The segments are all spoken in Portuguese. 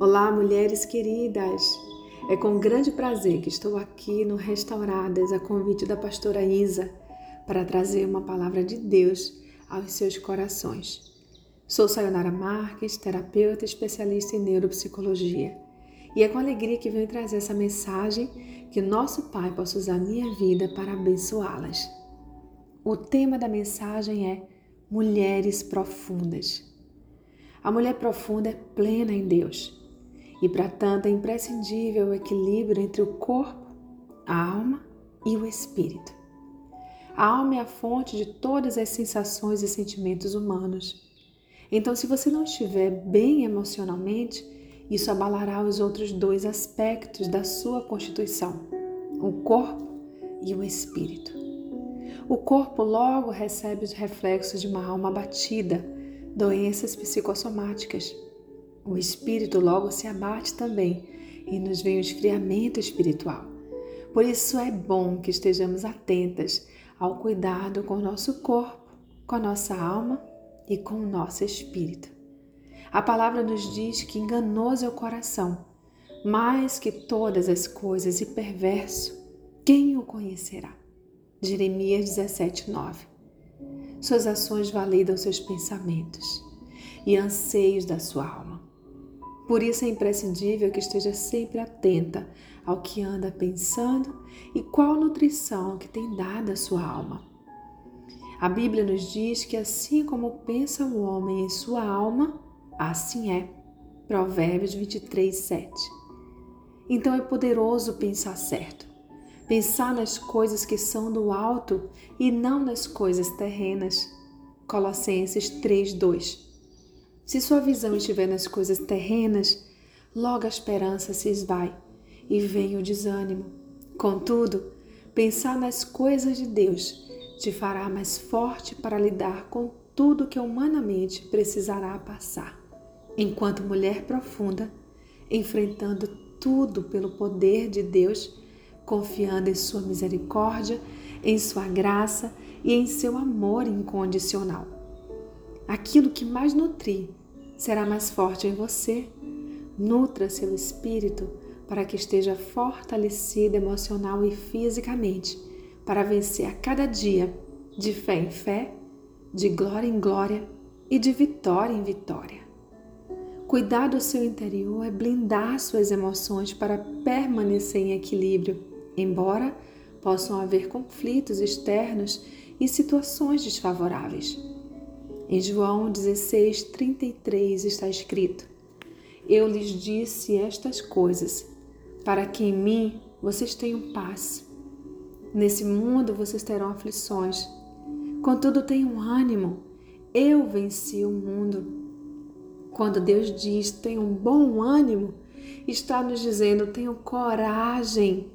Olá, mulheres queridas! É com grande prazer que estou aqui no Restauradas, a convite da pastora Isa, para trazer uma palavra de Deus aos seus corações. Sou Sayonara Marques, terapeuta especialista em neuropsicologia. E é com alegria que venho trazer essa mensagem que nosso Pai possa usar minha vida para abençoá-las. O tema da mensagem é Mulheres Profundas. A mulher profunda é plena em Deus e, para tanto, é imprescindível o equilíbrio entre o corpo, a alma e o espírito. A alma é a fonte de todas as sensações e sentimentos humanos. Então, se você não estiver bem emocionalmente, isso abalará os outros dois aspectos da sua constituição, o corpo e o espírito. O corpo logo recebe os reflexos de uma alma abatida, doenças psicossomáticas o espírito logo se abate também e nos vem o esfriamento espiritual. Por isso é bom que estejamos atentas ao cuidado com o nosso corpo, com a nossa alma e com o nosso espírito. A palavra nos diz que enganoso é o coração, mais que todas as coisas, e perverso, quem o conhecerá? Jeremias 17, 9. Suas ações validam seus pensamentos e anseios da sua alma. Por isso é imprescindível que esteja sempre atenta ao que anda pensando e qual nutrição que tem dado à sua alma. A Bíblia nos diz que assim como pensa o homem em sua alma, assim é. Provérbios 23, 7. Então é poderoso pensar certo. Pensar nas coisas que são do alto e não nas coisas terrenas. Colossenses 3, 2. Se sua visão estiver nas coisas terrenas, logo a esperança se esvai e vem o desânimo. Contudo, pensar nas coisas de Deus te fará mais forte para lidar com tudo que humanamente precisará passar. Enquanto mulher profunda, enfrentando tudo pelo poder de Deus, confiando em Sua misericórdia, em Sua graça e em seu amor incondicional. Aquilo que mais nutrir será mais forte em você. Nutra seu espírito para que esteja fortalecido emocional e fisicamente, para vencer a cada dia, de fé em fé, de glória em glória e de vitória em vitória. Cuidar do seu interior é blindar suas emoções para permanecer em equilíbrio, embora possam haver conflitos externos e situações desfavoráveis. Em João 16, 33 está escrito: Eu lhes disse estas coisas, para que em mim vocês tenham paz. Nesse mundo vocês terão aflições. Contudo, tenham ânimo. Eu venci o mundo. Quando Deus diz tenham bom ânimo, está nos dizendo tenham coragem.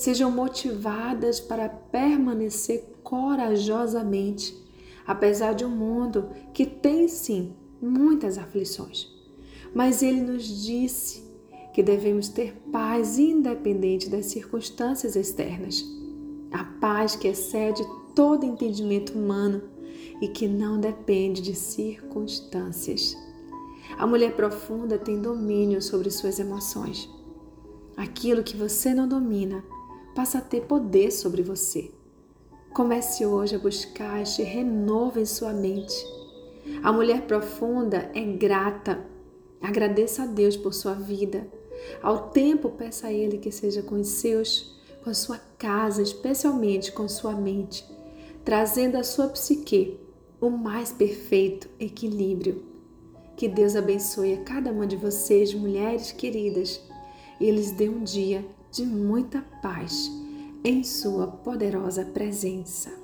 Sejam motivadas para permanecer corajosamente apesar de um mundo que tem sim muitas aflições. Mas ele nos disse que devemos ter paz independente das circunstâncias externas. A paz que excede todo entendimento humano e que não depende de circunstâncias. A mulher profunda tem domínio sobre suas emoções. Aquilo que você não domina passa a ter poder sobre você. Comece hoje a buscar este renovo em sua mente. A mulher profunda é grata. Agradeça a Deus por sua vida. Ao tempo, peça a Ele que seja com os seus, com sua casa, especialmente com sua mente, trazendo à sua psique o mais perfeito equilíbrio. Que Deus abençoe a cada uma de vocês, mulheres queridas, e lhes dê um dia de muita paz em Sua poderosa presença.